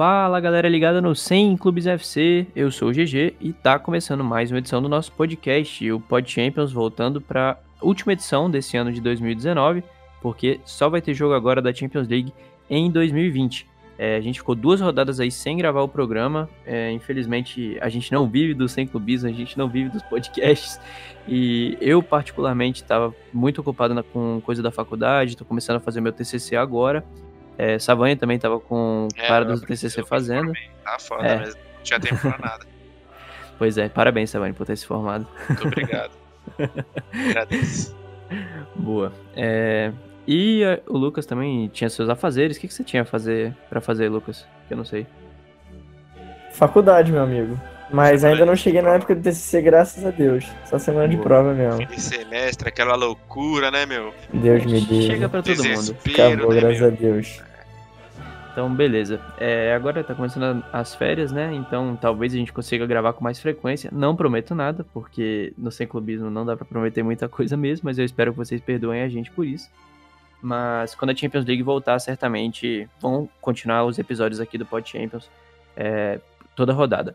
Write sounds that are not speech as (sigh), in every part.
Fala galera ligada no 100 Clubes FC, eu sou o GG e tá começando mais uma edição do nosso podcast, o Pod Champions, voltando para última edição desse ano de 2019, porque só vai ter jogo agora da Champions League em 2020. É, a gente ficou duas rodadas aí sem gravar o programa. É, infelizmente, a gente não vive dos 100 clubismo, a gente não vive dos podcasts. E eu, particularmente, estava muito ocupado na, com coisa da faculdade, estou começando a fazer meu TCC agora. É, Savanha também estava com o cara do TCC fazendo. Tá foda é. mesmo, não tinha tempo pra nada. (laughs) pois é, parabéns, Savanha, por ter se formado. Muito obrigado. Agradeço. (laughs) Boa. É, e a, o Lucas também tinha seus afazeres. O que, que você tinha a fazer para fazer, Lucas? Que eu não sei. Faculdade, meu amigo. Mas ainda não cheguei na época do TCC, graças a Deus. Só semana de prova mesmo. Fim de semestre, aquela loucura, né, meu? Deus me dê. Chega pra todo mundo. Acabou, né, graças meu? a Deus. Então, beleza. É, agora tá começando as férias, né? Então, talvez a gente consiga gravar com mais frequência. Não prometo nada, porque no Sem Clubismo não dá pra prometer muita coisa mesmo, mas eu espero que vocês perdoem a gente por isso. Mas quando a Champions League voltar, certamente vão continuar os episódios aqui do Pod Champions é, toda rodada.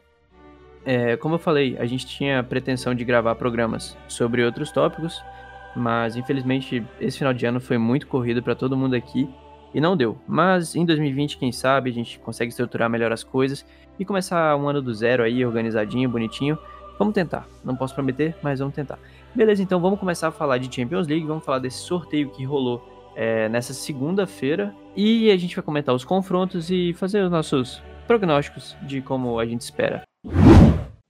É, como eu falei, a gente tinha a pretensão de gravar programas sobre outros tópicos, mas infelizmente esse final de ano foi muito corrido para todo mundo aqui e não deu. Mas em 2020, quem sabe, a gente consegue estruturar melhor as coisas e começar um ano do zero aí, organizadinho, bonitinho. Vamos tentar. Não posso prometer, mas vamos tentar. Beleza, então vamos começar a falar de Champions League, vamos falar desse sorteio que rolou é, nessa segunda-feira. E a gente vai comentar os confrontos e fazer os nossos prognósticos de como a gente espera.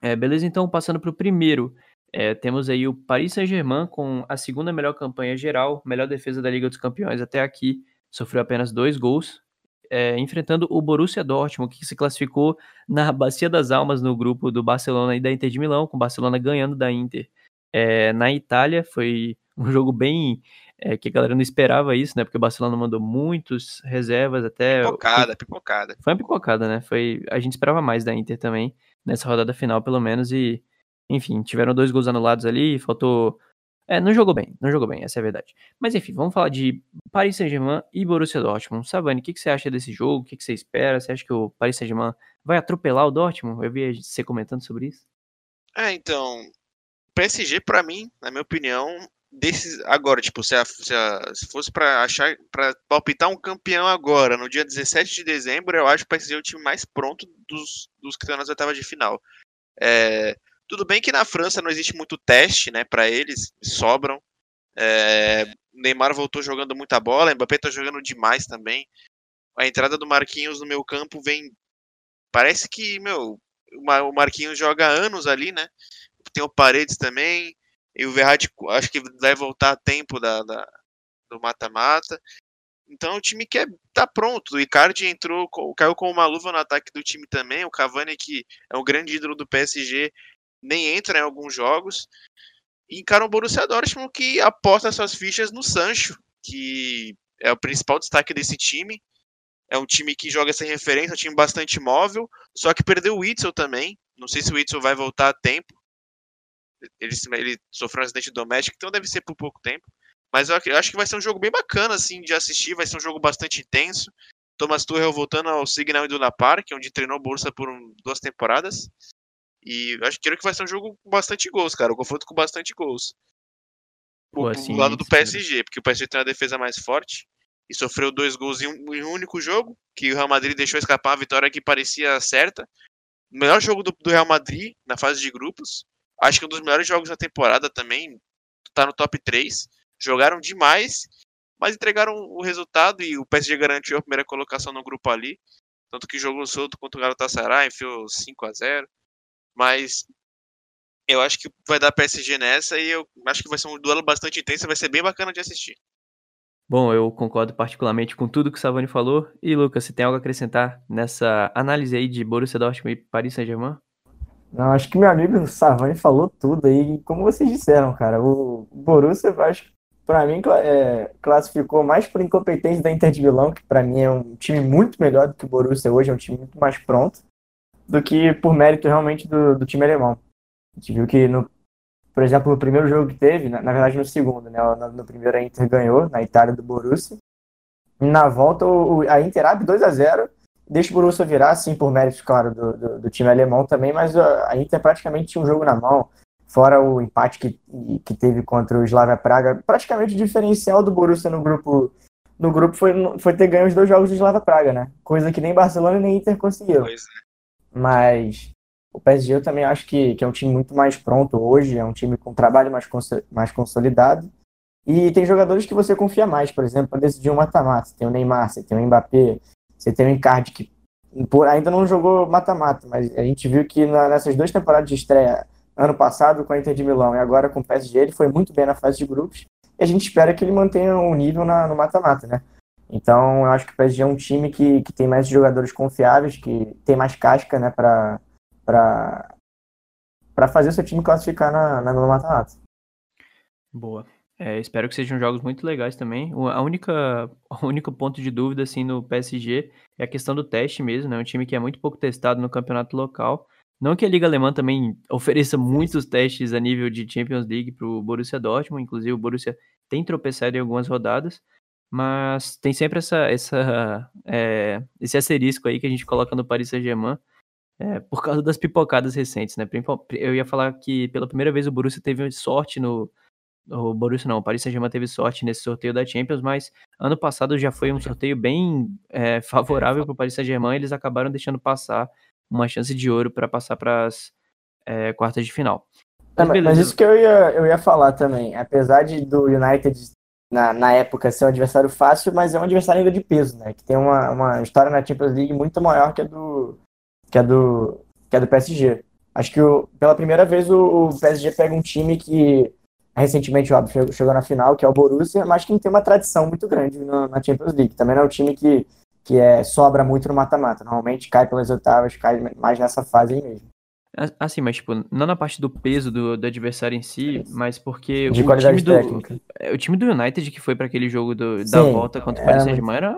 É, beleza, então passando para o primeiro. É, temos aí o Paris Saint-Germain com a segunda melhor campanha geral, melhor defesa da Liga dos Campeões até aqui, sofreu apenas dois gols, é, enfrentando o Borussia Dortmund, que se classificou na Bacia das Almas no grupo do Barcelona e da Inter de Milão, com o Barcelona ganhando da Inter. É, na Itália foi um jogo bem é, que a galera não esperava isso, né? Porque o Barcelona mandou muitos reservas até. Pipocada, foi, pipocada. Foi uma pipocada, né? Foi, a gente esperava mais da Inter também, nessa rodada final, pelo menos, e enfim, tiveram dois gols anulados ali, faltou. É, não jogou bem, não jogou bem, essa é a verdade. Mas enfim, vamos falar de Paris Saint-Germain e Borussia Dortmund. Savani, o que, que você acha desse jogo? O que, que você espera? Você acha que o Paris Saint-Germain vai atropelar o Dortmund? Eu vi você comentando sobre isso. É, então, PSG, para mim, na minha opinião, desses agora, tipo, se, a, se, a, se fosse para achar para palpitar um campeão agora, no dia 17 de dezembro, eu acho que vai ser o time mais pronto dos, dos que estão nas oitavas de final. É, tudo bem que na França não existe muito teste, né, para eles, sobram. É, Neymar voltou jogando muita bola, Mbappé tá jogando demais também. A entrada do Marquinhos no meu campo vem parece que, meu, o Marquinhos joga anos ali, né? Tem o Paredes também, e o Verratti acho que vai voltar a tempo da, da do mata-mata. Então o time quer tá pronto. O Icardi entrou, caiu com uma luva no ataque do time também. O Cavani, que é um grande ídolo do PSG, nem entra em alguns jogos. E encara o Borussia Dortmund que aposta suas fichas no Sancho, que é o principal destaque desse time. É um time que joga sem referência, um time bastante móvel, só que perdeu o Witzel também. Não sei se o Witzel vai voltar a tempo ele, ele sofreu um acidente doméstico, então deve ser por pouco tempo. Mas eu acho que vai ser um jogo bem bacana, assim, de assistir, vai ser um jogo bastante intenso. Thomas Tuchel voltando ao Signal Iduna Park, onde treinou Bolsa por um, duas temporadas. E acho que vai ser um jogo com bastante gols, cara. Um confronto com bastante gols. Pô, assim, lado do PSG, porque o PSG tem uma defesa mais forte e sofreu dois gols em um, em um, único jogo, que o Real Madrid deixou escapar a vitória que parecia certa. O melhor jogo do, do Real Madrid na fase de grupos. Acho que um dos melhores jogos da temporada também. Tá no top 3. Jogaram demais, mas entregaram o resultado e o PSG garantiu a primeira colocação no grupo ali. Tanto que jogou solto contra o Galatasaray, enfiou 5 a 0 Mas eu acho que vai dar PSG nessa e eu acho que vai ser um duelo bastante intenso, vai ser bem bacana de assistir. Bom, eu concordo particularmente com tudo que o Savani falou. E Lucas, você tem algo a acrescentar nessa análise aí de Borussia Dortmund e Paris Saint-Germain? Não, acho que meu amigo Savani falou tudo aí. Como vocês disseram, cara, o Borussia, acho que para mim é, classificou mais por incompetência da Inter de Milão, que para mim é um time muito melhor do que o Borussia hoje, é um time muito mais pronto, do que por mérito realmente do, do time alemão. A gente viu que, no, por exemplo, no primeiro jogo que teve, na, na verdade no segundo, né, no, no, primeiro a Inter ganhou, na Itália do Borussia, na volta o, a Inter abre 2 a 0 deixa o Borussia virar, sim, por méritos, claro, do, do, do, time alemão também, mas a Inter praticamente tinha um jogo na mão, fora o empate que, que teve contra o Slavia Praga, praticamente o diferencial do Borussia no grupo no grupo foi, foi ter ganho os dois jogos do Slavia Praga, né? Coisa que nem Barcelona nem Inter conseguiram. É. Mas o PSG eu também acho que, que é um time muito mais pronto hoje, é um time com trabalho mais, mais consolidado. E tem jogadores que você confia mais, por exemplo, para decidir um mata-mata. Você tem o Neymar, você tem o Mbappé, você tem o Icardi, que ainda não jogou mata-mata, mas a gente viu que na, nessas duas temporadas de estreia, ano passado com a Inter de Milão e agora com o PSG, ele foi muito bem na fase de grupos e a gente espera que ele mantenha um nível na, no mata-mata, né? Então, eu acho que o PSG é um time que, que tem mais jogadores confiáveis, que tem mais casca, né, para para fazer o seu time classificar na, na, no mata-mata. Boa. É, espero que sejam jogos muito legais também. A única, (laughs) o único ponto de dúvida assim no PSG é a questão do teste mesmo, né? Um time que é muito pouco testado no campeonato local. Não que a Liga Alemã também (laughs) ofereça muitos testes a nível de Champions League para o Borussia Dortmund, inclusive o Borussia tem tropeçado em algumas rodadas, mas tem sempre essa, essa, (laughs) é, esse asterisco aí que a gente coloca no Paris Saint-Germain, é, por causa das pipocadas recentes, né? Eu ia falar que pela primeira vez o Borussia teve sorte no. O Borussia não, o Paris Saint-Germain teve sorte nesse sorteio da Champions, mas ano passado já foi um sorteio bem é, favorável para o Paris Saint-Germain, eles acabaram deixando passar uma chance de ouro para passar para as é, quartas de final. Mas, é, mas, isso que eu ia, eu ia falar também. Apesar de do United na, na época ser um adversário fácil, mas é um adversário ainda de peso, né? Que tem uma, uma história na Champions League muito maior que a do que a do que a do PSG. Acho que o, pela primeira vez o, o, PSG pega um time que recentemente óbvio, chegou, chegou na final, que é o Borussia, mas que tem uma tradição muito grande na, na Champions League. Também não é um time que que é, sobra muito no mata-mata. Normalmente cai pelas oitavas, cai mais nessa fase aí mesmo. Assim, mas tipo, não na parte do peso do, do adversário em si, mas porque de o qualidade time técnica. Do, é, o time do United que foi para aquele jogo do, da volta contra o Paris Saint-Germain era,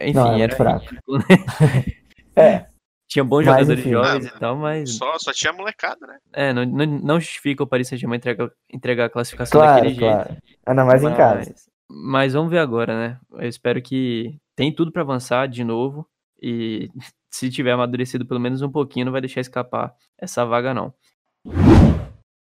enfim, não, era, era fraco. Ridículo, né? (laughs) (laughs) é. Tinha bons mas, jogadores enfim, jovens e tal, mas. Só, só tinha molecada, né? É, não, não, não justifica o Paris Saint-Germain entregar, entregar a classificação claro, daquele claro. jeito. Ainda mais mas, em casa. Mas vamos ver agora, né? Eu espero que tem tudo para avançar de novo e se tiver amadurecido pelo menos um pouquinho, não vai deixar escapar essa vaga não.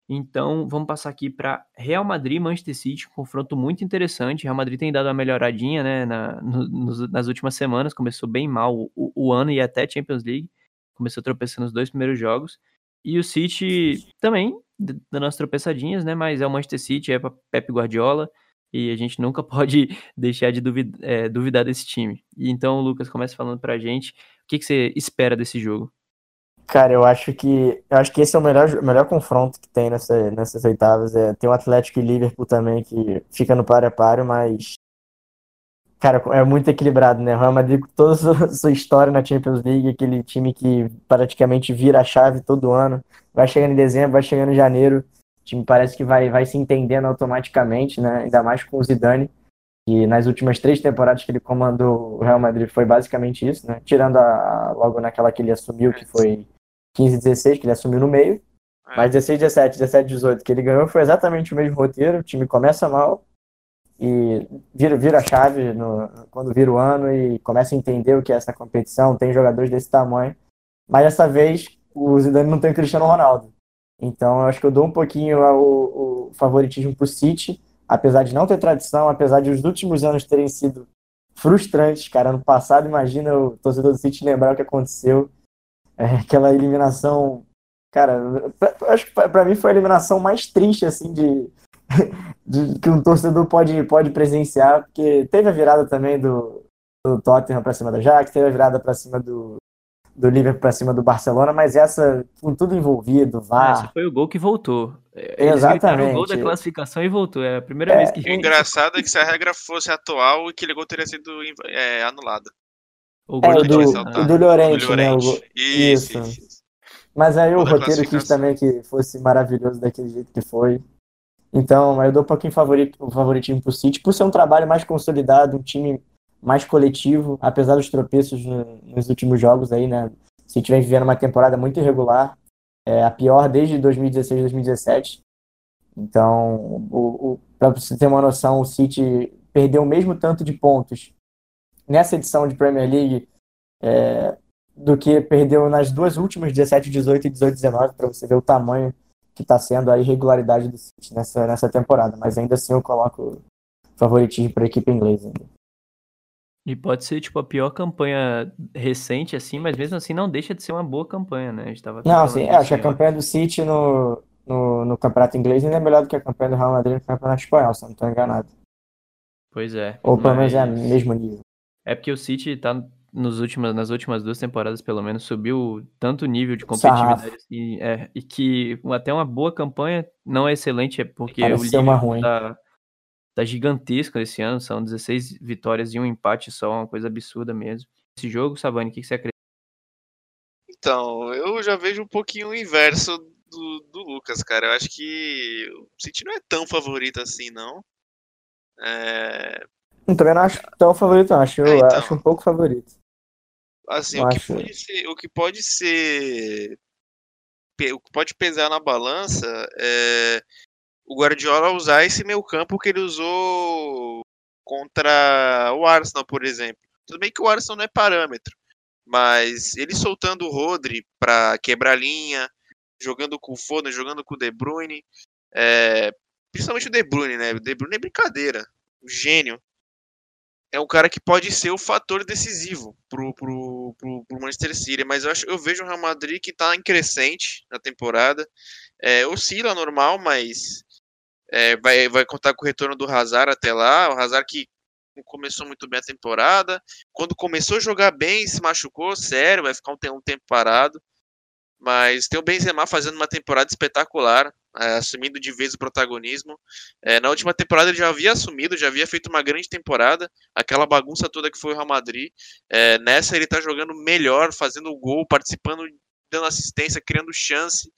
Então, vamos passar aqui para Real Madrid Manchester City, um confronto muito interessante. Real Madrid tem dado uma melhoradinha né, na, no, nas últimas semanas, começou bem mal o, o, ano e até Champions League, começou tropeçando nos dois primeiros jogos. E o City também dando as tropeçadinhas, né? Mas é o Manchester City, é Pep Guardiola, e a gente nunca (laughs) pode deixar de duvidar, é, duvidar desse time. Então, Lucas, começa falando pra gente o que, que você espera desse jogo. Cara, eu acho que eu acho que esse é o melhor, melhor confronto que tem nessa, nessas oitavas. É, tem o Atlético e Liverpool também que fica no par a par, mas cara, é muito equilibrado, né? O Real Madrid com toda a (laughs) sua história na Champions League, aquele time que praticamente vira a chave todo ano, vai chegando em dezembro, vai chegando em janeiro, time parece que vai, vai se entendendo automaticamente, né? Ainda mais com o Zidane, que nas últimas três temporadas que ele comandou o Real Madrid foi basicamente isso, né? Tirando a, logo naquela que ele assumiu, que foi 15 16, que ele assumiu no meio. É. Mas 16, 17, 17, 18 que ele ganhou foi exatamente o mesmo roteiro. O time começa mal e vira, vira a chave no, quando vira o ano e começa a entender o que é essa competição. Tem jogadores desse tamanho. Mas dessa vez o Zidane não tem o Cristiano Ronaldo. Então, eu acho que eu dou um pouquinho o, o favoritismo para o City, apesar de não ter tradição, apesar de os últimos anos terem sido frustrantes, cara. Ano passado, imagina o torcedor do City lembrar o que aconteceu. É, aquela eliminação. Cara, acho que para mim foi a eliminação mais triste, assim, de, (laughs) de, que um torcedor pode, pode presenciar, porque teve a virada também do, do Tottenham para cima da Ajax, teve a virada para cima do, do Liverpool para cima do Barcelona, mas essa com tudo envolvido, vá. Esse foi o gol que voltou. Eles Exatamente. o gol da classificação e voltou. É a primeira é, vez que. O engraçado é que se a regra fosse atual, aquele gol teria sido é, anulado. O gol é, do, o do Llorente, né? O... Isso, isso. isso. Mas aí o, o roteiro quis também que fosse maravilhoso daquele jeito que foi. Então, eu dou um pouquinho favorito, o favoritismo pro City, por ser um trabalho mais consolidado, um time mais coletivo, apesar dos tropeços no, nos últimos jogos aí, né? Se tiver vivendo uma temporada muito irregular, é a pior desde 2016, 2017. Então, o, o para você ter uma noção, o City perdeu o mesmo tanto de pontos nessa edição de Premier League é, do que perdeu nas duas últimas, 17, 18 e 18, 19, para você ver o tamanho que está sendo a irregularidade do City nessa, nessa temporada. Mas ainda assim eu coloco favoritismo para a equipe inglesa. E pode ser, tipo, a pior campanha recente, assim, mas mesmo assim não deixa de ser uma boa campanha, né? A gente tava não, sim, é, acho que a campanha do City no, no, no Campeonato Inglês ainda é melhor do que a campanha do Real Madrid no Campeonato Espanhol, se não estou enganado. Pois é. Ou pelo menos é o mesmo nível. É porque o City tá nos últimas, nas últimas duas temporadas, pelo menos, subiu tanto nível de competitividade assim, é, e que até uma boa campanha não é excelente, é porque Parece o Liverpool tá, tá gigantesco esse ano, são 16 vitórias e um empate só, uma coisa absurda mesmo. Esse jogo, Savani, o que, que você acredita? Então, eu já vejo um pouquinho o inverso do, do Lucas, cara. Eu acho que o City não é tão favorito assim, não. É... Eu também não acho tão favorito, não. Acho, é, então... acho um pouco favorito. Assim, o que, pode ser, o que pode ser. O que pode pesar na balança é o Guardiola usar esse meio campo que ele usou contra o Arsenal, por exemplo. Tudo bem que o Arsenal não é parâmetro, mas ele soltando o Rodri para quebrar linha, jogando com o Foden, jogando com o De Bruyne, é, principalmente o De Bruyne, né? O De Bruyne é brincadeira, um gênio é um cara que pode ser o fator decisivo pro, pro, pro, pro Manchester City, mas eu, acho, eu vejo o Real Madrid que está em crescente na temporada, é, oscila normal, mas é, vai, vai contar com o retorno do Hazard até lá, o Hazard que começou muito bem a temporada, quando começou a jogar bem, se machucou, sério, vai ficar um, um tempo parado, mas tem o Benzema fazendo uma temporada espetacular, é, assumindo de vez o protagonismo. É, na última temporada ele já havia assumido, já havia feito uma grande temporada, aquela bagunça toda que foi o Real Madrid. É, nessa ele está jogando melhor, fazendo gol, participando, dando assistência, criando chance.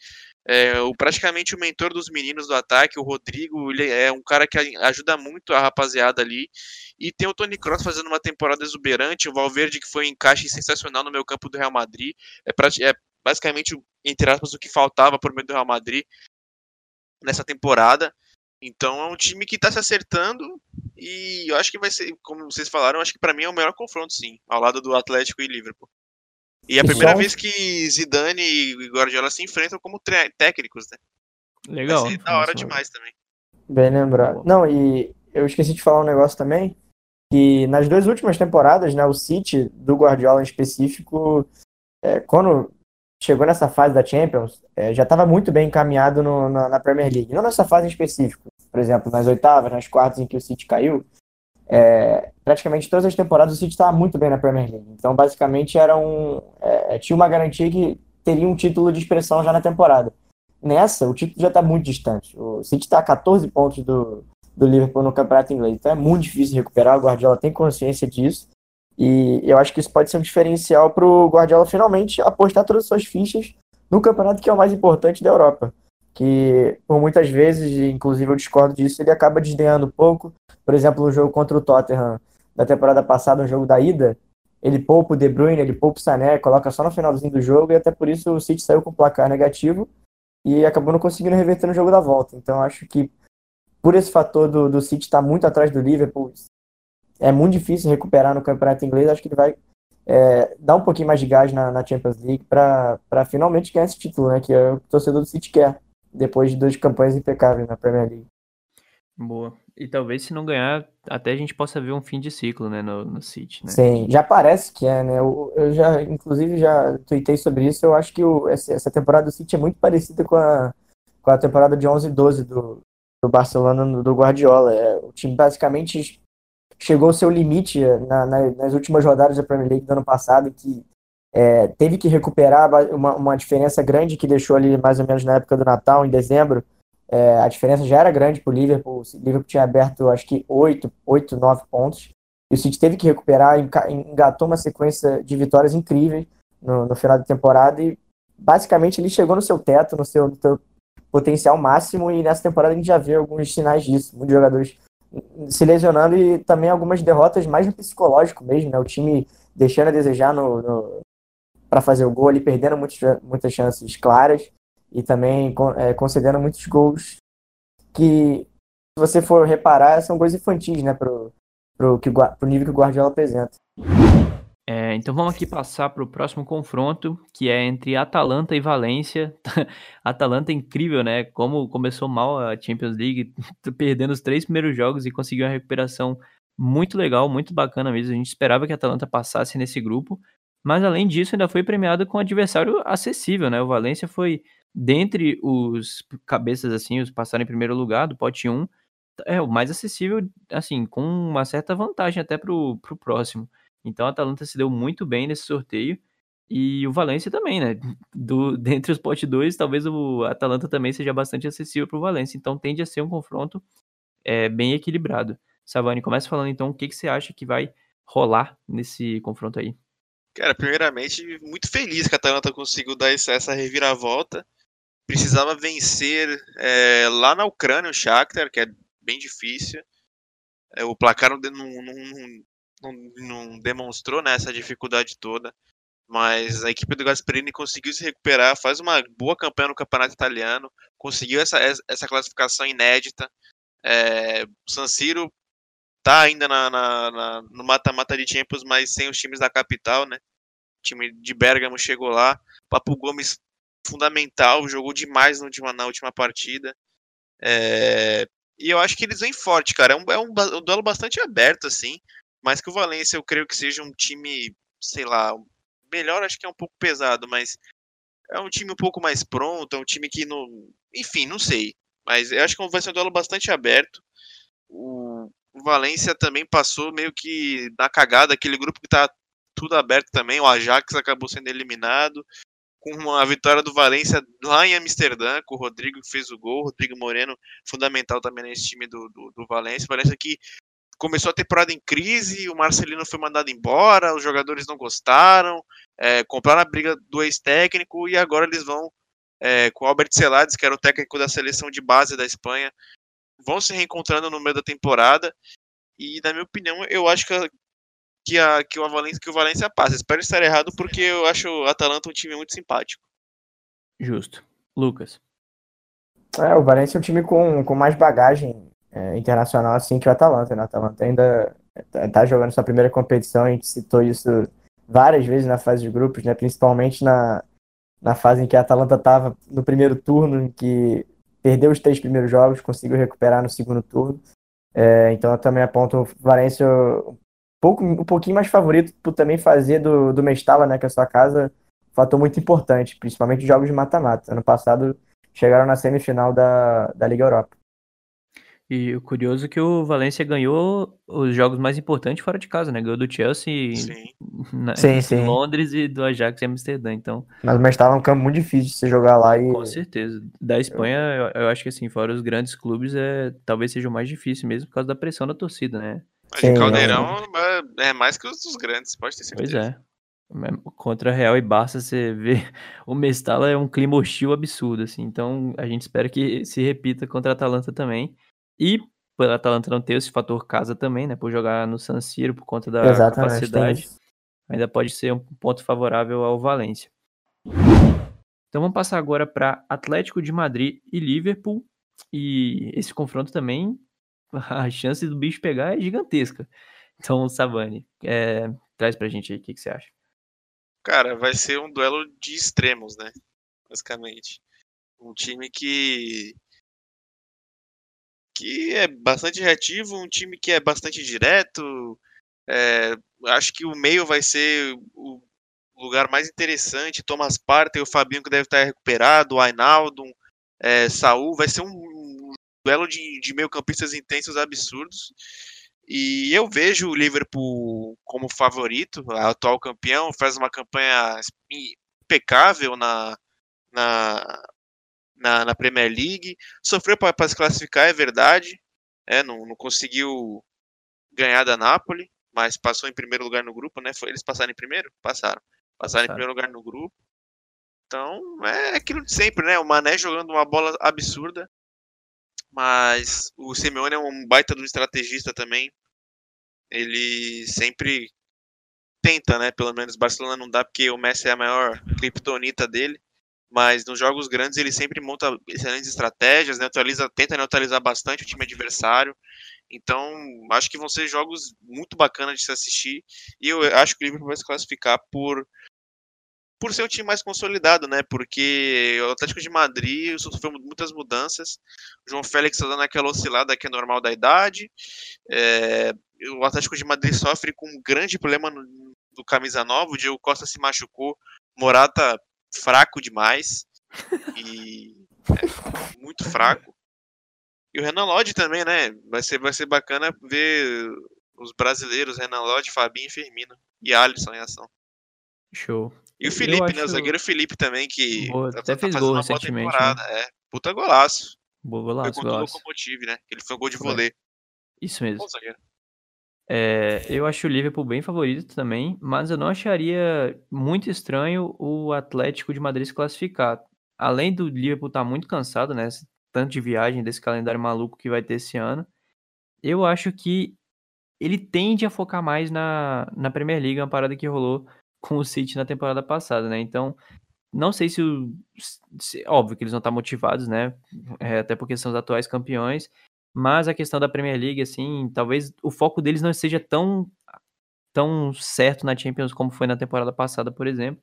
É, o, praticamente o mentor dos meninos do ataque, o Rodrigo, ele é um cara que ajuda muito a rapaziada ali. E tem o Tony Kroos fazendo uma temporada exuberante, o Valverde que foi um encaixe sensacional no meu campo do Real Madrid. É, é basicamente, entre aspas, o que faltava por meio do Real Madrid nessa temporada. Então é um time que está se acertando e eu acho que vai ser, como vocês falaram, acho que para mim é o melhor confronto, sim, ao lado do Atlético e Liverpool. E é a primeira vez que Zidane e Guardiola se enfrentam como técnicos, né? Legal. Vai (laughs) ser da hora demais também. Bem lembrado. Não, e eu esqueci de falar um negócio também, que nas duas últimas temporadas, né, o City do Guardiola em específico, é, quando chegou nessa fase da Champions, é, já estava muito bem encaminhado no, na, na, Premier League. Não nessa fase em específico, por exemplo, nas oitavas, nas quartas em que o City caiu, é, praticamente todas as temporadas o City estava muito bem na Premier League. Então, basicamente, era um, é, tinha uma garantia que teria um título de expressão já na temporada. Nessa, o título já está muito distante. O City está a 14 pontos do, do Liverpool no Campeonato Inglês. Então é muito difícil recuperar. O Guardiola tem consciência disso. E eu acho que isso pode ser um diferencial para o Guardiola finalmente apostar todas as suas fichas no campeonato que é o mais importante da Europa. Que por muitas vezes, inclusive eu discordo disso, ele acaba desdenhando pouco. Por exemplo, no jogo contra o Tottenham da temporada passada, no jogo da ida, ele poupa o De Bruyne, ele poupa o Sané, coloca só no finalzinho do jogo e até por isso o City saiu com placar negativo e acabou não conseguindo reverter no jogo da volta. Então acho que por esse fator do, do City estar muito atrás do Liverpool, é muito difícil recuperar no campeonato inglês. Acho que ele vai é, dar um pouquinho mais de gás na, na Champions League para finalmente ganhar esse título, né? Que é o torcedor do City quer, depois de duas campanhas impecáveis na Premier League. Boa. E talvez se não ganhar, até a gente possa ver um fim de ciclo, né, no, no City, né? Sim, já parece que é, né? Eu, eu já, inclusive, já tuitei sobre isso. Eu acho que o, essa, temporada do City é muito parecida com a, com a temporada de 11 e 12 do, do Barcelona, do Guardiola. É, o time basicamente chegou ao seu limite na, na, nas últimas rodadas da Premier League do ano passado, que é, teve que recuperar uma, uma, diferença grande que deixou ali mais ou menos na época do Natal, em dezembro. É, a diferença já era grande para o Liverpool. O Liverpool tinha aberto, acho que, 8, 8 9 pontos. E o City teve que recuperar, engatou uma sequência de vitórias incríveis no, no final da temporada e basicamente ele chegou no seu teto, no seu, no seu potencial máximo. E nessa temporada a gente já vê alguns sinais disso. Muitos jogadores se lesionando e também algumas derrotas mais no psicológico mesmo, né? O time deixando a desejar no, no para fazer o gol ali, perdendo muitas, muitas chances claras e também é, concedendo muitos gols que, se você for reparar, são gols infantis, né? Pro, pro, que, pro nível que o Guardiola apresenta. É, então vamos aqui passar para o próximo confronto, que é entre Atalanta e Valência. (laughs) Atalanta é incrível, né? Como começou mal a Champions League, (laughs) perdendo os três primeiros jogos e conseguiu uma recuperação muito legal, muito bacana mesmo. A gente esperava que a Atalanta passasse nesse grupo, mas além disso ainda foi premiado com um adversário acessível, né? O Valência foi dentre os cabeças assim, os passaram em primeiro lugar do pote 1, é o mais acessível, assim, com uma certa vantagem até pro, pro próximo. Então a Atalanta se deu muito bem nesse sorteio. E o Valência também, né? Do, (laughs) dentre os pote 2, talvez o Atalanta também seja bastante acessível para o Valência. Então tende a ser um confronto é, bem equilibrado. Savani, começa falando então o que, que você acha que vai rolar nesse confronto aí. Cara, primeiramente, muito feliz que a Atalanta conseguiu dar essa reviravolta. Precisava vencer é, lá na Ucrânia o Shakhtar, que é bem difícil. É, o placar não, não, não, não, demonstrou né, essa dificuldade toda, mas a equipe do Gasperini conseguiu se recuperar, faz uma boa campanha no campeonato italiano, conseguiu essa, essa classificação inédita. É, San Siro tá ainda na, na, na no mata-mata de Champions, mas sem os times da capital, né? O time de Bergamo chegou lá. Papo Gomes, fundamental, jogou demais na última, na última partida. É, e eu acho que eles vêm forte, cara. É um, é um, um duelo bastante aberto, assim. Mas que o Valência eu creio que seja um time, sei lá, melhor acho que é um pouco pesado, mas é um time um pouco mais pronto, é um time que não. Enfim, não sei. Mas eu acho que vai ser um duelo bastante aberto. O, o Valência também passou meio que na cagada, aquele grupo que tá tudo aberto também. O Ajax acabou sendo eliminado. Com uma vitória do Valência lá em Amsterdã, com o Rodrigo que fez o gol. Rodrigo Moreno, fundamental também nesse time do, do, do Valência. Valência que começou a temporada em crise, o Marcelino foi mandado embora, os jogadores não gostaram, é, compraram a briga do ex-técnico e agora eles vão é, com o Albert Celades, que era o técnico da seleção de base da Espanha, vão se reencontrando no meio da temporada e, na minha opinião, eu acho que, a, que, a, que, o, Valência, que o Valência passa. Espero estar errado porque eu acho o Atalanta um time muito simpático. Justo. Lucas. É, o Valência é um time com, com mais bagagem é, internacional assim que o Atalanta. Né? O Atalanta ainda está jogando sua primeira competição, a gente citou isso várias vezes na fase de grupos, né? principalmente na, na fase em que a Atalanta estava no primeiro turno, em que perdeu os três primeiros jogos, conseguiu recuperar no segundo turno. É, então eu também aponto o Valência um, pouco, um pouquinho mais favorito por também fazer do, do Mestala, né, que é a sua casa, um fator muito importante, principalmente jogos de mata-mata. Ano passado chegaram na semifinal da, da Liga Europa. E o curioso é que o Valência ganhou os jogos mais importantes fora de casa, né? Ganhou do Chelsea sim. Na, sim, sim. em Londres e do Ajax em Amsterdã, então... Mas, mas estava um campo muito difícil de você jogar lá e... Com certeza. Da Espanha, eu, eu, acho que assim, fora os grandes clubes, é, talvez seja o mais difícil mesmo por causa da pressão da torcida, né? Mas sim, Caldeirão é, é mais que os dos grandes, pode ter certeza. Pois é. Contra Real e Barça, você vê (laughs) o Mestala é um clima hostil absurdo, assim. Então a gente espera que se repita contra a Atalanta também. E pela Atalanta não ter esse fator casa também, né? Por jogar no San Siro por conta da Exatamente, capacidade, ainda pode ser um ponto favorável ao Valência. Então vamos passar agora para Atlético de Madrid e Liverpool. E esse confronto também, (laughs) a chance do bicho pegar é gigantesca. Então, Savani, é, traz pra gente aí o que, que você acha. Cara, vai ser um duelo de extremos, né? Basicamente. Um time que que é bastante reativo, um time que é bastante direto. É, acho que o meio vai ser o lugar mais interessante. Thomas Partey, o Fabinho que deve estar recuperado, o Ainaldo, é, Saul. Vai ser um duelo de, de meio-campistas intensos absurdos. E eu vejo o Liverpool como favorito, atual campeão, faz uma campanha impecável na, na, na, na Premier League. Sofreu para se classificar, é verdade. É, não, não conseguiu ganhar da Napoli, mas passou em primeiro lugar no grupo, né? Foi, eles passaram em primeiro? Passaram. Passaram em primeiro lugar no grupo. Então, é aquilo de sempre, né? O Mané jogando uma bola absurda. Mas o Simeone é um baita do estrategista também. Ele sempre tenta, né? Pelo menos Barcelona não dá, porque o Messi é a maior criptonita dele mas nos jogos grandes ele sempre monta excelentes estratégias, neutraliza, tenta neutralizar bastante o time adversário. Então, acho que vão ser jogos muito bacanas de se assistir. E eu acho que o Liverpool vai se classificar por por ser um time mais consolidado, né? Porque o Atlético de Madrid sofreu muitas mudanças. O João Félix está dando aquela oscilada que é normal da idade. É, o Atlético de Madrid sofre com um grande problema no, do camisa nova. O Diego Costa se machucou. Morata fraco demais. E é, muito fraco. E o Renan Lodge também, né? Vai ser, vai ser bacana ver os brasileiros, Renan Lodge, Fabinho e Firmino. E Alisson em ação. Show. E o Felipe, acho... né? O zagueiro Felipe também, que Boa, tá, até tá fez gol recentemente. Né? É, puta golaço. Boa golaço, foi contra o Locomotive, né? Ele foi um gol de vôlei. Isso mesmo. Bom zagueiro. É, eu acho o Liverpool bem favorito também, mas eu não acharia muito estranho o Atlético de Madrid se classificar. Além do Liverpool estar tá muito cansado, né? Tanto de viagem desse calendário maluco que vai ter esse ano, eu acho que ele tende a focar mais na, na Premier League, uma parada que rolou (laughs) com o City na temporada passada, né? Então, não sei se o. Se, óbvio que eles não estão motivados, né? É, até porque são os atuais campeões. Mas a questão da Premier League, assim, talvez o foco deles não seja tão, tão certo na Champions como foi na temporada passada, por exemplo.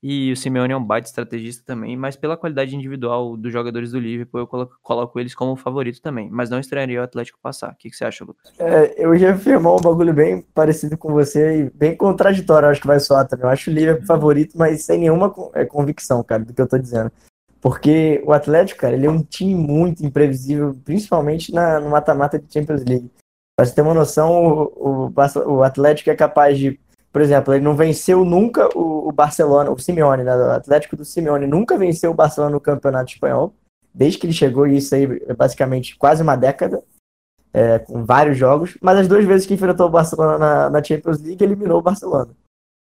E o Simeone é um baita estrategista também, mas pela qualidade individual dos jogadores do Liverpool, eu coloco, coloco eles como favorito também. Mas não estranharia o Atlético passar. O que, que você acha, Lucas? É, eu já afirmou um bagulho bem parecido com você e bem contraditório, acho que vai soar também. Eu acho o Liverpool uhum. favorito, mas sem nenhuma é, convicção, cara, do que eu tô dizendo. Porque o Atlético, cara, ele é um time muito imprevisível, principalmente na, no mata-mata de Champions League. Pra você ter uma noção, o, o, o Atlético é capaz de por exemplo, ele não venceu nunca o, o Barcelona, o Simeone, né, o Atlético do Simeone nunca venceu o Barcelona no Campeonato Espanhol, desde que ele chegou, e isso aí é basicamente quase uma década, é, com vários jogos, mas as duas vezes que enfrentou o Barcelona na, na Champions League, eliminou o Barcelona,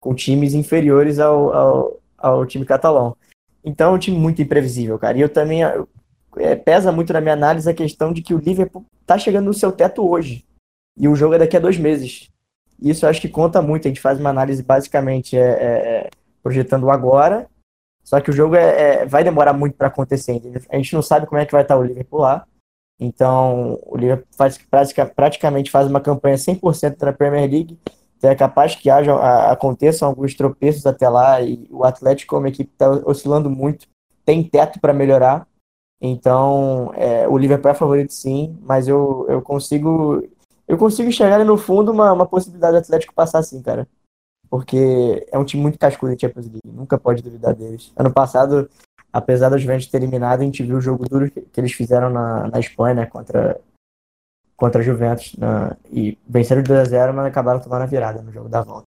com times inferiores ao, ao, ao time catalão. Então é um time muito imprevisível, cara. E eu também é, pesa muito na minha análise a questão de que o Liverpool tá chegando no seu teto hoje. E o jogo é daqui a dois meses. Isso eu acho que conta muito. A gente faz uma análise basicamente é, é, é projetando agora, só que o jogo é, é vai demorar muito para acontecer. A gente não sabe como é que vai estar o Liverpool lá. Então, o Liverpool faz, praticamente faz uma campanha 100% na Premier League. Então é capaz que haja, aconteçam alguns tropeços até lá. E o Atlético, como equipe, está oscilando muito. Tem teto para melhorar. Então, é, o Liverpool é favorito sim, mas eu, eu consigo eu consigo enxergar no fundo uma, uma possibilidade do Atlético passar assim, cara. Porque é um time muito cascudo em Champions League. Nunca pode duvidar deles. Ano passado, apesar da Juventus ter eliminado, a gente viu o jogo duro que, eles fizeram na, na Espanha, né? Contra, contra a Juventus. Na, e venceram 2x0, mas acabaram tomando a virada no jogo da volta.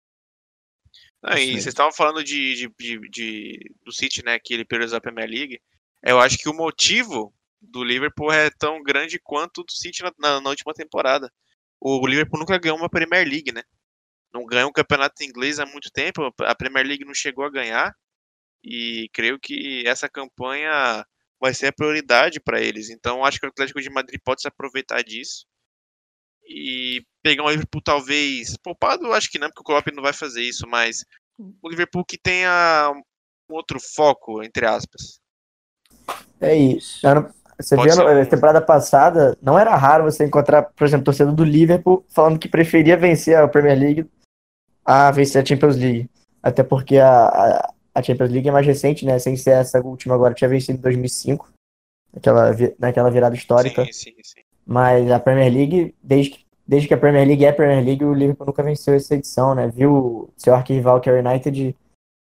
Ah, e vocês estavam falando de, de, de, de, do City, né? Que ele perdeu a Premier League. Eu acho que o motivo do Liverpool é tão grande quanto do City na, na, na última temporada o Liverpool nunca ganhou uma Premier League, né? Não ganhou um campeonato inglês há muito tempo, a Premier League não chegou a ganhar, e creio que essa campanha vai ser a prioridade para eles. Então acho que o Atlético de Madrid pode se aproveitar disso e pegar um Liverpool talvez poupado, acho que não, porque o Klopp não vai fazer isso, mas o Liverpool que tenha um outro foco, entre aspas. É isso. Ano, você viu na temporada passada, não era raro você encontrar, por exemplo, torcedor do Liverpool falando que preferia vencer a Premier League a vencer a Champions League. Até porque a, a, a Champions League é mais recente, né? Sem ser essa última agora, tinha vencido em 2005, naquela, naquela virada histórica. Sim, sim, sim. Mas a Premier League, desde, desde que a Premier League é Premier League, o Liverpool nunca venceu essa edição, né? Viu seu arquirrival, que é o United,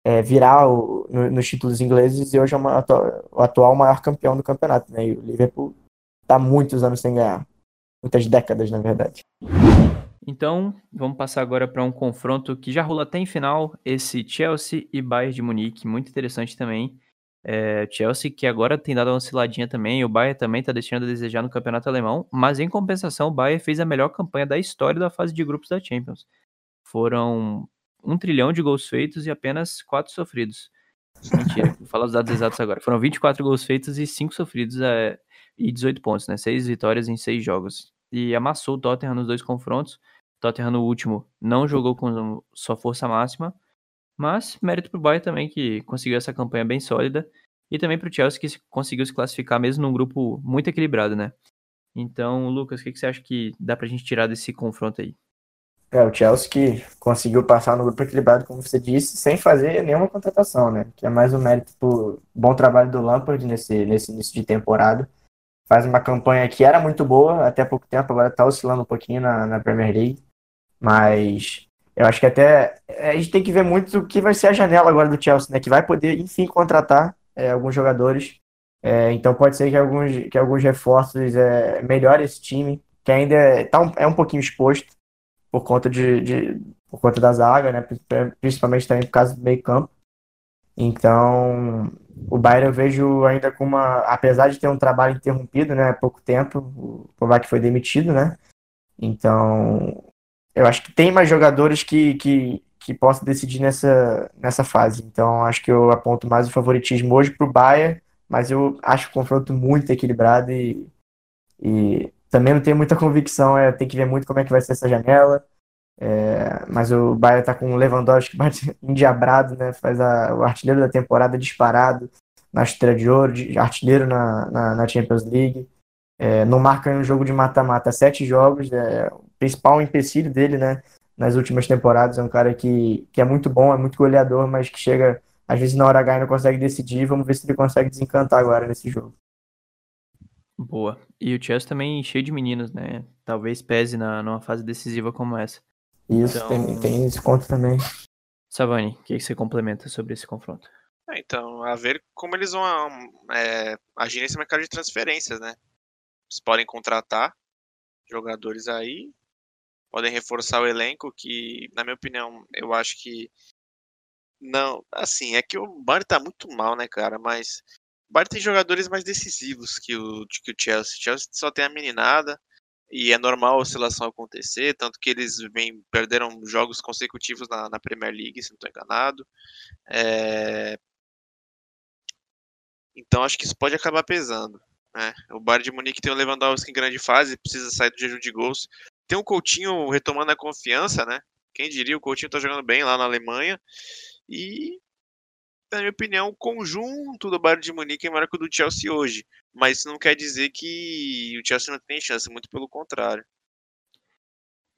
é, virar o, no, nos títulos ingleses e hoje é uma, o atual maior campeão do campeonato, né? E o Liverpool está muitos anos sem ganhar, muitas décadas, na verdade. Então, vamos passar agora para um confronto que já rola até em final, esse Chelsea e Bayern de Munique, muito interessante também. É, Chelsea que agora tem dado uma osciladinha também, o Bayern também está deixando a desejar no campeonato alemão, mas em compensação o Bayern fez a melhor campanha da história da fase de grupos da Champions. Foram um trilhão de gols feitos e apenas quatro sofridos. Mentira, vou falar os dados exatos agora. Foram 24 gols feitos e 5 sofridos é, e 18 pontos, né? 6 vitórias em 6 jogos. E amassou o Tottenham nos dois confrontos. O Tottenham no último não jogou com sua força máxima, mas mérito pro Bayern também que conseguiu essa campanha bem sólida e também pro Chelsea que conseguiu se classificar mesmo num grupo muito equilibrado, né? Então, Lucas, o que, que você acha que dá pra gente tirar desse confronto aí? É, o Chelsea que conseguiu passar no grupo equilibrado, como você disse, sem fazer nenhuma contratação, né? Que é mais um mérito pro bom trabalho do Lampard nesse, nesse início de temporada. Faz uma campanha que era muito boa até pouco tempo, agora tá oscilando um pouquinho na, na Premier League. Mas eu acho que até a gente tem que ver muito o que vai ser a janela agora do Chelsea, né? Que vai poder, enfim, contratar é, alguns jogadores. É, então pode ser que alguns, que alguns reforços é, melhorem esse time, que ainda é, tá um, é um pouquinho exposto por conta de, de, por conta da zaga, né? Principalmente também por causa do meio campo. Então, o Bayern eu vejo ainda com uma, apesar de ter um trabalho interrompido, né, há pouco tempo, o Kovac foi demitido, né? Então, eu acho que tem mais jogadores que, que, que possam decidir nessa, nessa fase. Então, acho que eu aponto mais o favoritismo hoje para o Bayern, mas eu acho o confronto muito equilibrado e, e também não tenho muita convicção, é, tem que ver muito como é que vai ser essa janela. É, mas o Bayern tá com o Lewandowski (laughs) endiabrado, né? Faz a, o artilheiro da temporada disparado na estreia de ouro, de, artilheiro na, na, na, Champions League. É, não marca um jogo de mata-mata, sete jogos. É, o principal empecilho dele, né? Nas últimas temporadas, é um cara que, que é muito bom, é muito goleador, mas que chega, às vezes, na hora H e não consegue decidir. Vamos ver se ele consegue desencantar agora nesse jogo. Boa. E o Chelsea também cheio de meninos, né? Talvez pese na, numa fase decisiva como essa. Isso, então... tem, tem esse ponto também. Savani, o que, você complementa sobre esse confronto? É, então, a ver como eles vão é, agir nesse mercado de transferências, né? Eles podem contratar jogadores aí, podem reforçar o elenco, que, na minha opinião, eu acho que. Não, assim, é que o Bayern tá muito mal, né, cara? Mas o Bayern tem jogadores mais decisivos que o, que o Chelsea. O Chelsea só tem a meninada e é normal a oscilação acontecer, tanto que eles vem, perderam jogos consecutivos na, na Premier League, se não estou enganado. É... Então acho que isso pode acabar pesando. Né? O Bayern de Munique tem o Lewandowski em grande fase, precisa sair do jejum de gols. Tem o Coutinho retomando a confiança, né? Quem diria, o Coutinho está jogando bem lá na Alemanha. E na minha opinião, o conjunto do Bayern de Munique é maior que o do Chelsea hoje. Mas isso não quer dizer que o Chelsea não tem chance, muito pelo contrário.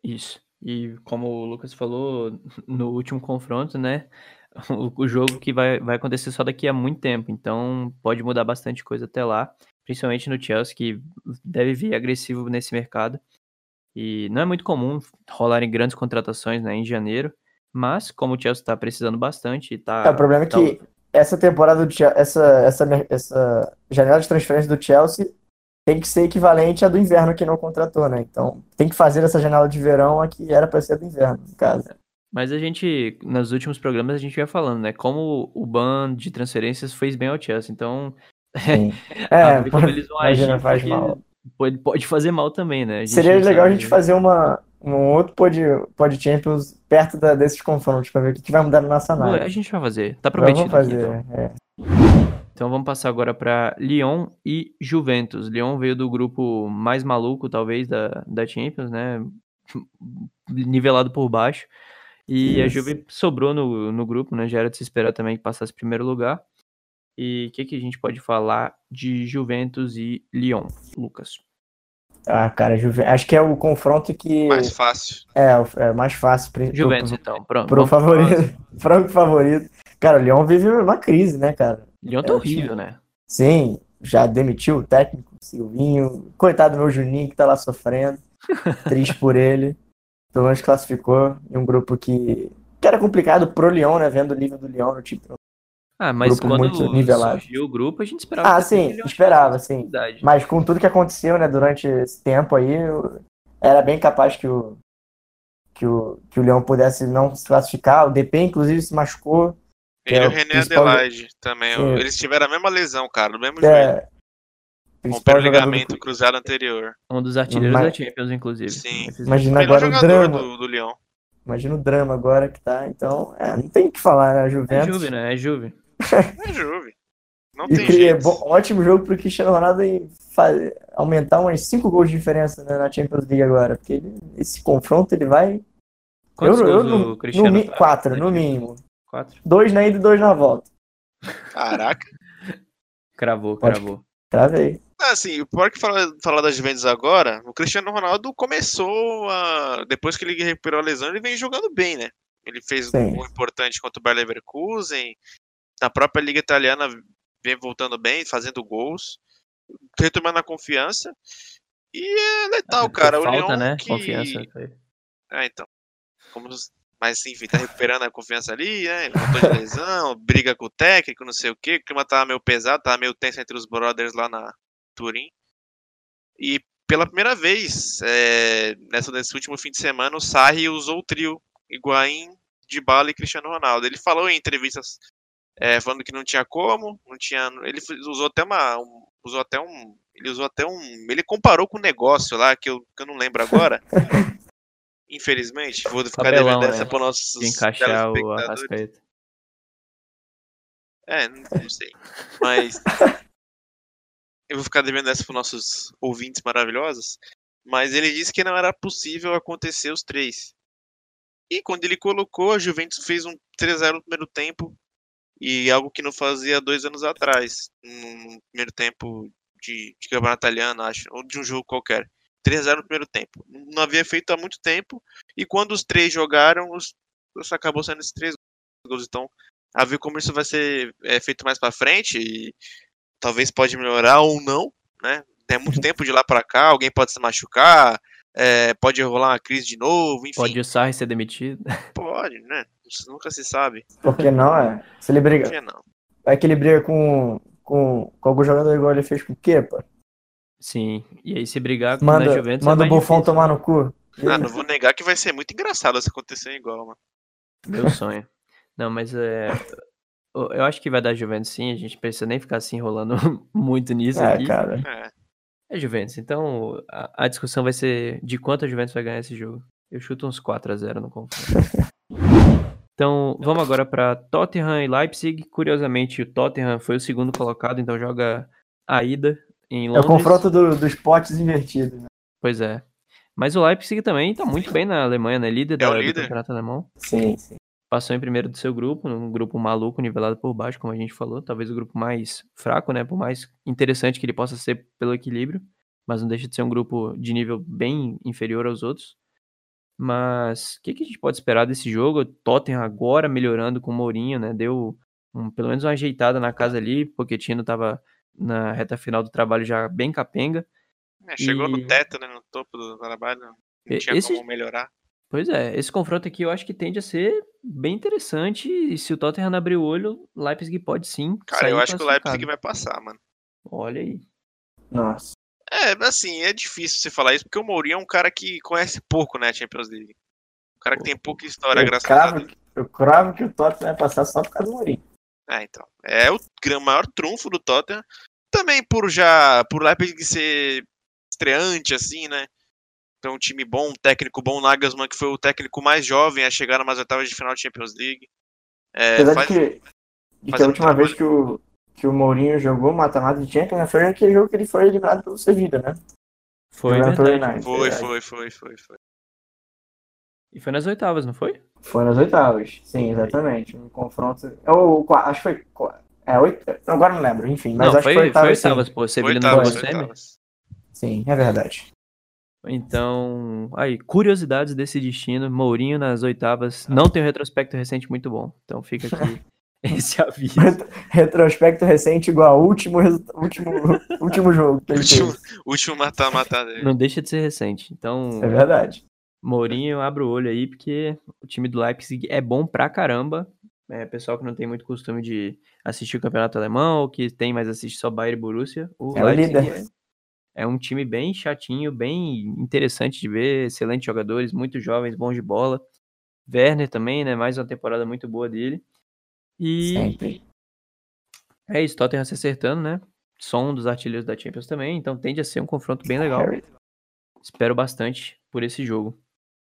Isso. E como o Lucas falou no último confronto, né? (laughs) O jogo que vai, vai acontecer só daqui a muito tempo. Então pode mudar bastante coisa até lá. Principalmente no Chelsea, que deve vir agressivo nesse mercado. E não é muito comum rolarem grandes contratações né, em janeiro. Mas, como o Chelsea está precisando bastante, tá. É, o problema é que tá... essa temporada do Chelsea, essa, essa, essa janela de transferência do Chelsea tem que ser equivalente à do inverno que não contratou, né? Então tem que fazer essa janela de verão a que era para ser do inverno, no caso. Mas a gente, nos últimos programas, a gente ia falando, né? Como o ban de transferências fez bem ao Chelsea. Então, é, como eles vão imagina, agir, faz mal. Pode, pode fazer mal também, né? Seria legal sabe... a gente fazer uma, um outro pod, pod Champions perto da, desses confrontos para ver o que, que vai mudar na nossa análise. A gente vai fazer, tá prometido. Vamos fazer, aqui, então. É. então. vamos passar agora para Lyon e Juventus. Lyon veio do grupo mais maluco, talvez, da, da Champions, né? (laughs) Nivelado por baixo. E Isso. a Juve sobrou no, no grupo, né? Já era de se esperar também que passasse primeiro lugar. E o que, que a gente pode falar de Juventus e Lyon, Lucas? Ah, cara, Juve... acho que é o confronto que. Mais fácil. É, é mais fácil. Pro, Juventus, pro, então. Pronto. Pro favorito. Franco (laughs) favorito. Cara, o Lyon vive uma crise, né, cara? Lyon tá é, horrível, né? Sim, já demitiu o técnico, Silvinho. Coitado do meu Juninho, que tá lá sofrendo. (laughs) Triste por ele. Pelo menos classificou em um grupo que, que era complicado pro Lyon, né? Vendo o nível do Lyon no tipo ah, mas grupo quando surgiu o grupo, a gente esperava. Ah, sim, esperava, sim. Mas com tudo que aconteceu, né, durante esse tempo aí, era bem capaz que o que o, que o Leão pudesse não se classificar. O DP, inclusive, se machucou. Ele e é o René principal... Adelaide também. Sim. Eles tiveram a mesma lesão, cara, do mesmo é... jeito. Com o ligamento do... cruzado anterior. Um dos artilheiros Mas... da Champions, inclusive. Sim. Imagina agora o drama. Do, do Leão. Imagina o drama agora que tá. Então, é, não tem o que falar, né? A Juventus. É Juve, né? É Juve. (laughs) É Juve. Não e tem jeito. É bom, ótimo jogo pro Cristiano Ronaldo e aumentar uns 5 gols de diferença né, na Champions League agora. Porque ele, esse confronto ele vai. Quantos eu, eu, no, o Cristiano no, tá Quatro, no mínimo. Quatro? Dois na ida e dois na volta. Caraca. cravou, cravou. Cravei. Assim, o pior que falar, falar das Juventus agora, o Cristiano Ronaldo começou a. Depois que ele recuperou a lesão, ele vem jogando bem, né? Ele fez Sim. um gol importante contra o Bayer Leverkusen. Na própria Liga Italiana vem voltando bem, fazendo gols, retomando a confiança. E é letal, cara. O Falta, Leão né? que... Confiança. É, então. Como... Mas enfim, tá recuperando a confiança ali, né? Voltou de lesão, (laughs) briga com o técnico, não sei o quê. O clima tava meio pesado, tava meio tenso entre os brothers lá na Turim. E pela primeira vez, é, nessa, nesse último fim de semana, o Sarri usou o trio Higuaín, Dybala e Cristiano Ronaldo. Ele falou em entrevistas é, falando que não tinha como, não tinha. Ele usou até uma. Um, usou até um. Ele usou até um. Ele comparou com um negócio lá que eu, que eu não lembro agora. (laughs) Infelizmente, vou ficar devendo essa né? para nossos De encaixar o. Arrascaeta. É, não, não sei. Mas. (laughs) eu vou ficar devendo essa para nossos ouvintes maravilhosos. Mas ele disse que não era possível acontecer os três. E quando ele colocou, a Juventus fez um 3x0 no primeiro tempo. E algo que não fazia dois anos atrás. No primeiro tempo de, de campeonato italiano, acho. Ou de um jogo qualquer. 3x0 no primeiro tempo. Não havia feito há muito tempo. E quando os três jogaram, os, os acabou sendo esses três gols. Então, a ver como isso vai ser é, feito mais para frente e talvez pode melhorar ou não, né? Tem muito (laughs) tempo de lá para cá, alguém pode se machucar, é, pode rolar uma crise de novo, enfim. Pode o Sarri ser demitido. Pode, né? Nunca se sabe. Por que não, é? Se ele Por briga. que não? Vai que ele briga com, com, com algum jogador igual ele fez com o Kepa. Sim. E aí, se brigar com Manda, Juventus. manda é o Buffon difícil. tomar no cu. Ah, não vou negar que vai ser muito engraçado se acontecer igual, mano. Meu sonho. Não, mas é. Eu eu acho que vai dar Juventus sim, a gente precisa nem ficar se enrolando (laughs) muito nisso É, aqui. cara. É, É Juventus, então a, a discussão vai ser de quanto a Juventus vai ganhar esse jogo. Eu chuto uns 4 a 0 no confronto. (laughs) então, vamos agora para Tottenham e Leipzig. Curiosamente, o Tottenham foi o segundo colocado, então joga a ida em É o Londres. confronto do- dos potes invertidos. né? Pois é. Mas o Leipzig também tá muito bem na Alemanha, né? Líder É da, o do líder. campeonato alemão. Sim, sim. passou em primeiro do seu grupo, num grupo maluco, nivelado por baixo, como a gente falou, talvez o grupo mais fraco, né, por mais interessante que ele possa ser pelo equilíbrio, mas não deixa de ser um grupo de nível bem inferior aos outros. Mas o que, que a gente pode esperar desse jogo? O Tottenham agora melhorando com o Mourinho, né, deu um- pelo menos uma ajeitada na casa ali, Pochettino tava na reta final do trabalho já bem capenga. É, chegou E- no teto, né? No topo do trabalho. Não E- tinha esse- como melhorar. Pois é, esse confronto aqui eu acho que tende a ser bem interessante. E se o Tottenham não abrir o olho, o Leipzig pode sim. Cara, sair eu acho que o Leipzig vai passar, mano. Olha aí. Nossa. É, assim, é difícil você falar isso, porque o Mourinho é um cara que conhece pouco, né, a Champions League. Um cara que tem pouca história, Eu graças a cravo, Deus. eu cravo que o Tottenham vai passar só por causa do Mourinho. É, então. É o maior trunfo do Tottenham. Também por já. Por Leipzig ser estreante, assim, né? Então, um time bom, um técnico bom, Nagelsmann, que foi o técnico mais jovem a chegar nas oitavas de final de Champions League. É, Apesar faz- de que, de que a última vez trabalho- que o, que o Mourinho jogou mata-mata de Champions né, foi aquele jogo que ele foi eliminado pelo Sevilla, né? Foi. United, Foi, verdade. foi, foi, foi, foi. E foi nas oitavas, não foi? Foi nas oitavas, sim, exatamente. Um confronto. É o qua- acho que foi. É, oito, agora não lembro, enfim. Mas não, acho foi, que foi foi oitavas, oitavas, sim. pô. Sevilha não Oitavas, jogou foi semi. oitavas. Sim, é verdade. Então, aí, curiosidades desse destino. Mourinho nas oitavas. Não tem um retrospecto recente muito bom. Então fica aqui (laughs) (laughs) esse aviso. Retrospecto recente igual ao último, (laughs) último, último jogo Último, último mata-mata dele. Não deixa de ser recente. Então, É verdade. Mourinho, abre o olho aí, porque o time do Leipzig é bom pra caramba. É, pessoal que não tem muito costume de assistir o campeonato alemão, ou que tem, mas assiste só Bayern e Borussia. O É o Leipzig líder. é, é um time bem chatinho, bem interessante de ver, excelentes jogadores, muito jovens, bons de bola. Werner também, né? Mais uma temporada muito boa dele. E Sempre. é isso, Tottenham se acertando, né? Som dos artilheiros da Champions também, então tende a ser um confronto bem legal. Espero bastante por esse jogo.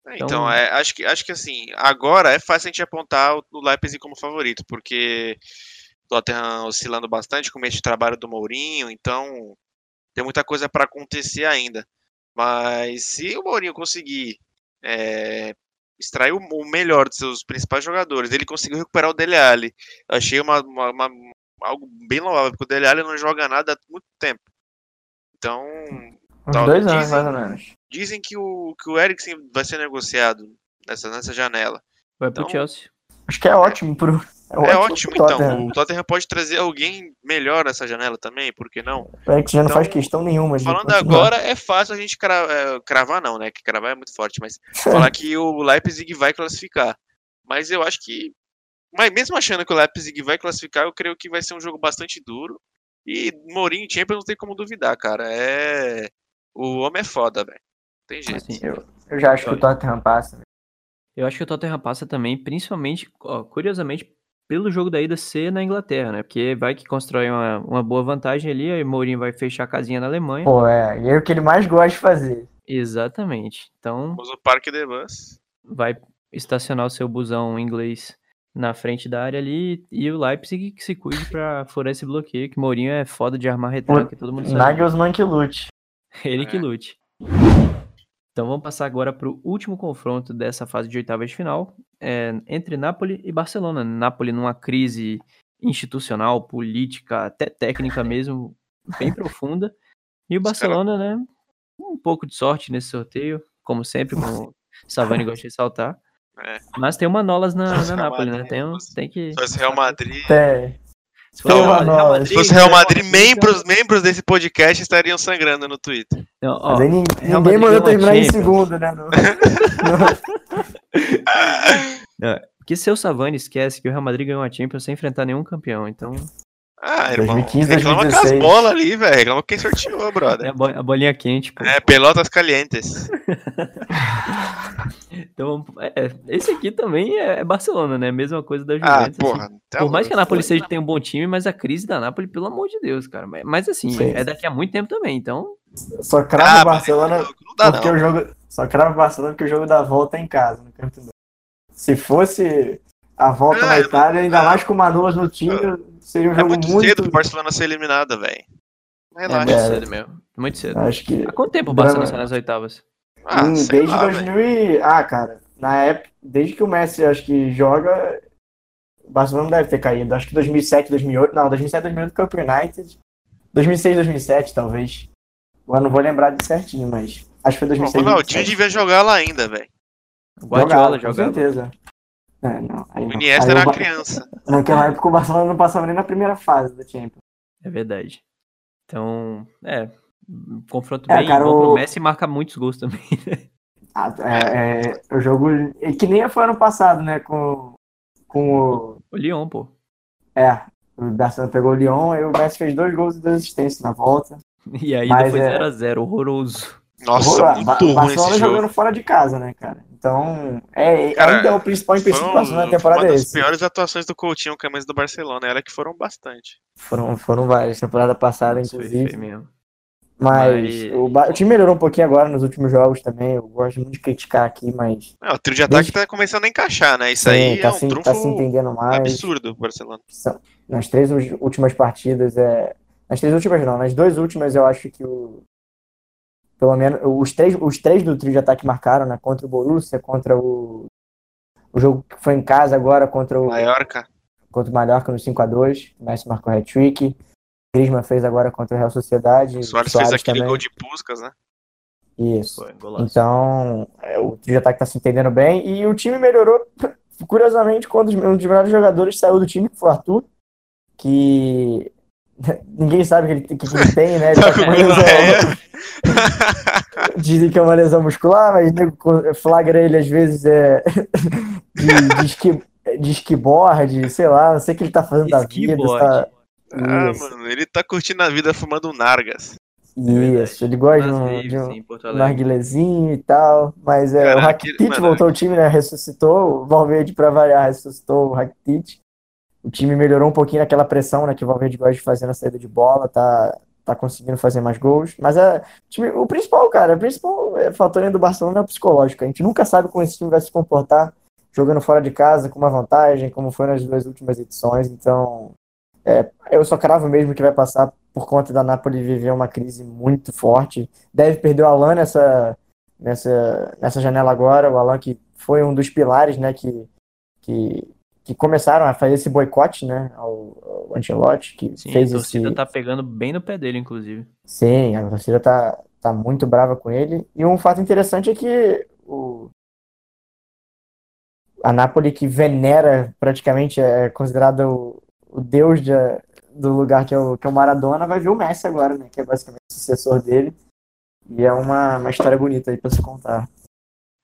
É, Então- Então, é, acho, que, acho que assim, agora é fácil a gente apontar o, o Leipzig como favorito, porque o Tottenham oscilando bastante com o mês de trabalho do Mourinho, então tem muita coisa para acontecer ainda. Mas se o Mourinho conseguir é, extrair o, melhor dos seus principais jogadores, ele conseguiu recuperar o Dele Alli. Eu achei uma, uma- uma- algo bem louvável, porque o Dele Alli não joga nada há muito tempo. Então, Uns Tal- dois anos, dizem- mais ou menos. dizem que o, que o Eriksen vai ser negociado nessa, nessa janela. Vai pro Então, Chelsea. Acho que é ótimo pro. É ótimo, pro então. Tottenham. O Tottenham pode trazer alguém melhor nessa janela também, por que não? O Eric já não Então, faz questão nenhuma Falando agora, é fácil a gente cra- é, cravar, não, né? Que cravar é muito forte, mas (laughs) falar que o Leipzig vai classificar. Mas eu acho que. Mas mesmo achando que o Leipzig vai classificar, eu creio que vai ser um jogo bastante duro. E Mourinho em Champions não tem como duvidar, cara. É. O homem é foda, velho. Tem jeito. Assim, Eu, eu já acho que o Tottenham passa. Eu acho que o Tottenham passa também, principalmente, ó, curiosamente, pelo jogo da ida ser na Inglaterra, né? Porque vai que constrói uma, uma boa vantagem ali, aí o Mourinho vai fechar a casinha na Alemanha. Pô, é. E é o que ele mais gosta de fazer. Exatamente. Então, Temos o Parque de Bus. vai estacionar o seu busão inglês na frente da área ali e o Leipzig que se cuide pra furar esse bloqueio, que Mourinho é foda de armar retranca, todo mundo sabe. Nagelsmann que lute. Ele que É. lute. Então vamos passar agora para o último confronto dessa fase de oitavas de final, é, entre Napoli e Barcelona. Napoli numa crise institucional, política, até técnica (laughs) mesmo, bem profunda. E o Barcelona, né, um pouco de sorte nesse sorteio, como sempre, como o (laughs) Savani gosta de ressaltar. É. Mas tem uma Nolas na, na (laughs) Napoli, né? Tem, um- tem que... Se fosse Real Madrid. Tem. Se fosse tem Real Madrid- Se fosse Real Madrid, membros, membros desse podcast estariam sangrando no Twitter. Não, ó, Mas aí ninguém Madrid mandou terminar em Champions. segundo, né? No- (laughs) no- Porque seu Savani esquece que o Real Madrid ganhou a Champions sem enfrentar nenhum campeão, então Ah, irmão. 2015, reclama com as 2016. bolas ali, velho. Reclama quem sorteou, (laughs) é brother. a, bo- a bolinha quente, pô. É, pelotas calientes. (laughs) Então, é, esse aqui também é, é Barcelona, né? Mesma coisa da Ah, Juventus. assim. porra. tá Por mais que a. Napoli seja tem um bom time, mas a crise da Napoli, pelo amor de Deus, cara. Mas, mas assim, Sim. é daqui a muito tempo também, então. Só Ah, crava o mas Barcelona Não dá, porque não. o jogo. Só crava Barcelona porque o jogo da volta é em casa, no Camp Nou. Se fosse a volta Ah, na não- Itália, ainda ah. mais com o Manolas no time, seria um É jogo muito, muito. cedo pro Barcelona ser eliminado, velho. É Relaxa. muito É. cedo mesmo. Muito cedo. Acho que. Há quanto tempo o Barcelona sai nas oitavas? Ah, Hum, desde lá, velho. 2000 e... Ah, cara, na época, desde que o Messi acho que joga, o Barcelona não deve ter caído. Acho que 2007, 2008, não, 2007, 2008 foi pro United. 2006, 2007, talvez. Agora não vou lembrar de certinho, mas acho que foi Pô, 2006, O Ronaldinho 2007. devia jogar lá ainda, velho. O Guardiola Jogava, com certeza. É, não, O. Iniesta era o uma criança. (laughs) Naquela época o Barcelona não passava nem na primeira fase da Champions. É verdade. Então, é. um Confronto É, bem cara, o- Messi marca muitos gols também. (laughs) né? Ah, é, é, o jogo. é Que nem foi ano passado, né? Com, com o. O Lyon, pô. É, o Barcelona pegou o Lyon, aí o Messi fez dois gols e duas assistências na volta. (laughs) E aí Mas foi é- 0x0, horroroso. Nossa, Ba- muito Ba- ruim Barcelona jogando jogo. fora de casa, né, cara? Então, é, Cara, ainda é o principal empecilho Foi do Barcelona na temporada uma é das esse. piores atuações do Coutinho com a camisa do Barcelona. Ela que foram bastante. Foram, foram várias, temporada passada, Isso foi inclusive. feio mesmo. Mas Mas- o, o time melhorou um pouquinho agora nos últimos jogos também. Eu gosto muito de criticar aqui, mas. É, o trio de ataque tá começando a encaixar, né? Isso aí tá, é um se, trunfo tá se entendendo mais. absurdo do Barcelona. São- nas três últimas partidas é. Nas três últimas não, nas duas últimas eu acho que o. Pelo menos os três, os três do trio de ataque marcaram, né? Contra o Borussia, contra o. O jogo que foi em casa agora contra o, Mallorca. contra o Mallorca no 5x2. O Messi marcou hat-trick. Griezmann fez agora contra o Real Sociedade. O o Soares fez aquele também. gol de Puskas, né? Isso. Foi. Então, é, o trio de ataque tá se entendendo bem. E o time melhorou, (laughs) curiosamente, quando um dos melhores jogadores saiu do time, que foi o Arthur, que (laughs) ninguém sabe o que ele, que ele tem, né? (laughs) Ele tá Tá com uma lesão, (laughs) dizem que é uma lesão muscular, mas nego flagra ele às vezes é de, de, esqui, de esquiboard, sei lá, não sei o que ele tá fazendo da vida. Tá... Ah, Isso, mano, ele tá curtindo a vida fumando nargas. isso, ele gosta de Nas um, de um, um narguilezinho e tal, mas é, Cara, o Rakitic voltou ao time, né? Ressuscitou, o Valverde para variar ressuscitou o Rakitic. O time melhorou um pouquinho naquela pressão, né, que o Valverde gosta de fazer na saída de bola, tá, tá conseguindo fazer mais gols. Mas é, o, o principal, cara, o principal é, fator do Barcelona é o psicológico. A gente nunca sabe como esse time vai se comportar jogando fora de casa com uma vantagem, como foi nas duas últimas edições. Então, é, eu só cravo mesmo que vai passar por conta da Napoli viver uma crise muito forte. Deve perder o Alan nessa, nessa, nessa janela agora. O Alan que foi um dos pilares, né, que, que, que começaram a fazer esse boicote, né, ao, ao Ancelotti, que Sim, fez a torcida esse... tá pegando bem no pé dele, inclusive. Sim, a torcida tá, tá muito brava com ele. E um fato interessante é que o... a Napoli, que venera praticamente, é considerado o, o deus de, do lugar que é, o, que é o Maradona, vai ver o Messi agora, né, que é basicamente o sucessor dele. E é uma, uma história bonita aí pra se contar.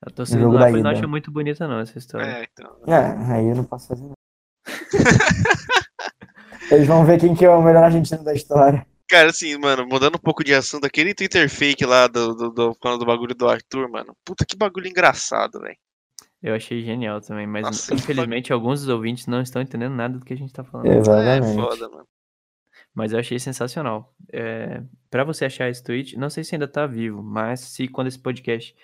A torcida do Napoli não acha muito bonita, não, essa história. É, então. É, aí eu não posso fazer nada. (laughs) Eles vão ver quem que é o melhor argentino da história. Cara, assim, mano, mudando um pouco de assunto, aquele Twitter fake lá do, do, do, falando do bagulho do Arthur, mano. Puta que bagulho engraçado, velho. Eu achei genial também, mas Nossa, que infelizmente alguns dos ouvintes não estão entendendo nada do que a gente tá falando. É Exatamente. foda, mano. Mas eu achei sensacional. É, para você achar esse tweet, não sei se ainda tá vivo, mas se quando esse podcast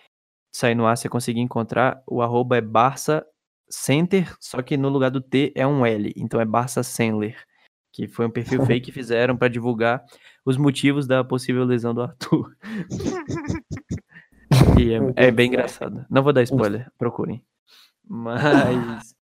sair no ar você conseguir encontrar, o arroba é Barça Center, só que no lugar do T é um L, então é Barça Sendler, que foi um perfil fake que (laughs) fizeram para divulgar os motivos da possível lesão do Arthur. (laughs) E é, é bem engraçado. Não vou dar spoiler, procurem. Mas.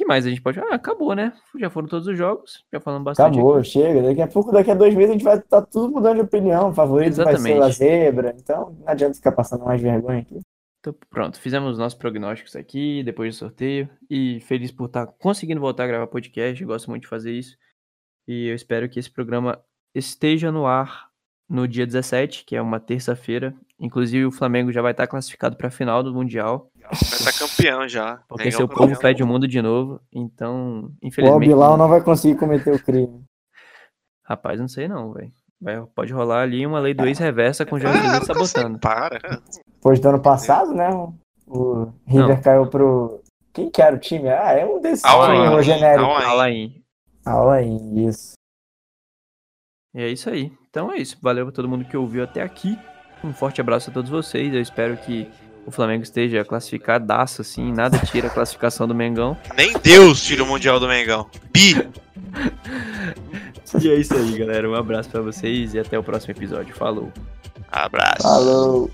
Que mais a gente pode. Ah, acabou, né? Já foram todos os jogos. Já falamos bastante. Acabou, aqui. chega. Daqui a pouco, daqui a dois meses, a gente vai estar tudo mudando de opinião. Favorito vai ser Exatamente. a zebra. Então, não adianta ficar passando mais vergonha aqui. Então, pronto, fizemos os nossos prognósticos aqui, depois do sorteio. E feliz por estar conseguindo voltar a gravar podcast. Eu gosto muito de fazer isso. E eu espero que esse programa esteja no ar no dia 17, que é uma terça-feira. Inclusive, o Flamengo já vai estar classificado para a final do Mundial. Vai estar campeão já. Porque seu campeão. povo pede o mundo de novo. Então, O infelizmente. Bilal não vai conseguir cometer o crime. Rapaz, não sei não, velho. Vai- Pode rolar ali uma lei do ex-reversa com o Jorge Ah, Jesus sabotando. para. Depois do ano passado, né? O River Não. caiu pro. Quem que era o time? Ah, é um desses Ain, genérico. Al Ain. Fala aí. Al Ain, isso. E é isso aí. Então é isso. Valeu pra todo mundo que ouviu até aqui. Um forte abraço a todos vocês. Eu espero que o Flamengo esteja classificadaço, assim. Nada tira a classificação do Mengão. Nem Deus tira o Mundial do Mengão. Bi! E é isso aí, galera. Um abraço pra vocês e até o próximo episódio. Falou. Abraço. Falou.